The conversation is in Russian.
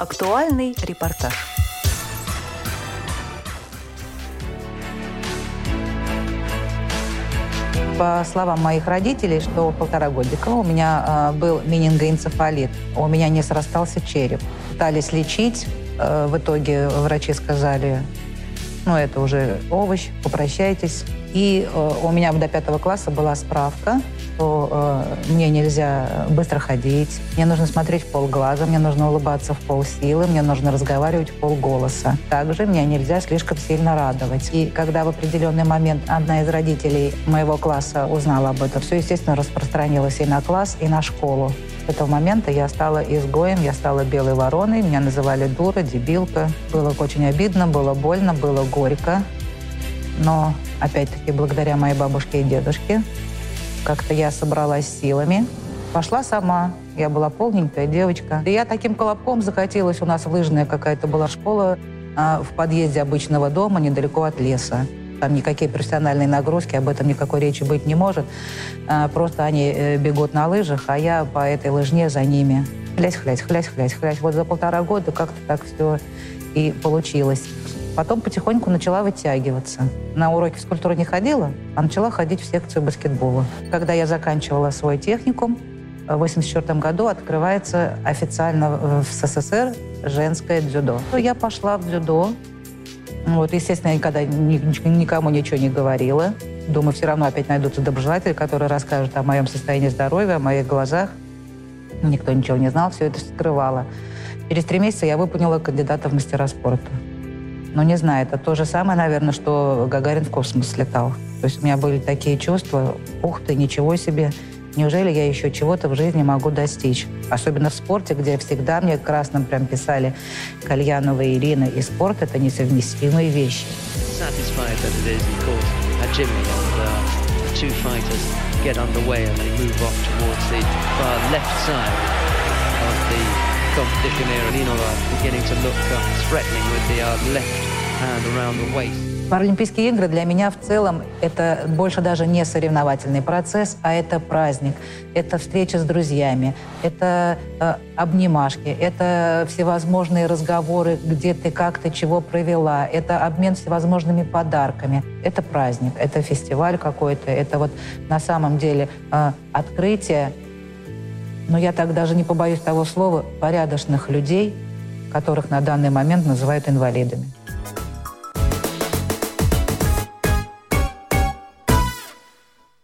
Актуальный репортаж. По словам моих родителей, что полтора годика у меня э, был менингоэнцефалит. У меня не срастался череп. Пытались лечить. Э, в итоге врачи сказали, ну, это уже овощ, попрощайтесь. И э, у меня до пятого класса была справка, что э, мне нельзя быстро ходить, мне нужно смотреть в полглаза, мне нужно улыбаться в полсилы, мне нужно разговаривать в полголоса. Также мне нельзя слишком сильно радовать. И когда в определенный момент одна из родителей моего класса узнала об этом, все, естественно, распространилось и на класс, и на школу. С этого момента я стала изгоем, я стала белой вороной, меня называли дура, дебилка. Было очень обидно, было больно, было горько. Но, опять-таки, благодаря моей бабушке и дедушке, как-то я собралась силами, пошла сама. Я была полненькая девочка. И я таким колобком захотелось. У нас лыжная какая-то была школа а, в подъезде обычного дома, недалеко от леса. Там никакие профессиональные нагрузки, об этом никакой речи быть не может. А, просто они э, бегут на лыжах, а я по этой лыжне за ними. Хлясь, хлясь, хлясь, хлясь, хлясь. Вот за полтора года как-то так все и получилось. Потом потихоньку начала вытягиваться. На уроки физкультуры не ходила, а начала ходить в секцию баскетбола. Когда я заканчивала свой техникум, в 1984 году открывается официально в СССР женское дзюдо. Я пошла в дзюдо. Вот, естественно, я никогда никому ничего не говорила. Думаю, все равно опять найдутся доброжелатели, которые расскажут о моем состоянии здоровья, о моих глазах. Никто ничего не знал, все это скрывала. Через три месяца я выполнила кандидата в мастера спорта. Ну, не знаю, это то же самое, наверное, что Гагарин в космос летал. То есть у меня были такие чувства, ух ты, ничего себе, неужели я еще чего-то в жизни могу достичь? Особенно в спорте, где всегда мне красным прям писали Кальянова и Ирина, и спорт — это несовместимые вещи. fighters get underway and they move off towards the far left side of the competition here. Linova beginning to look threatening with the uh, left hand around the waist. Паралимпийские игры для меня в целом это больше даже не соревновательный процесс, а это праздник, это встреча с друзьями, это э, обнимашки, это всевозможные разговоры, где ты как ты чего провела, это обмен всевозможными подарками, это праздник, это фестиваль какой-то, это вот на самом деле э, открытие но я так даже не побоюсь того слова, порядочных людей, которых на данный момент называют инвалидами.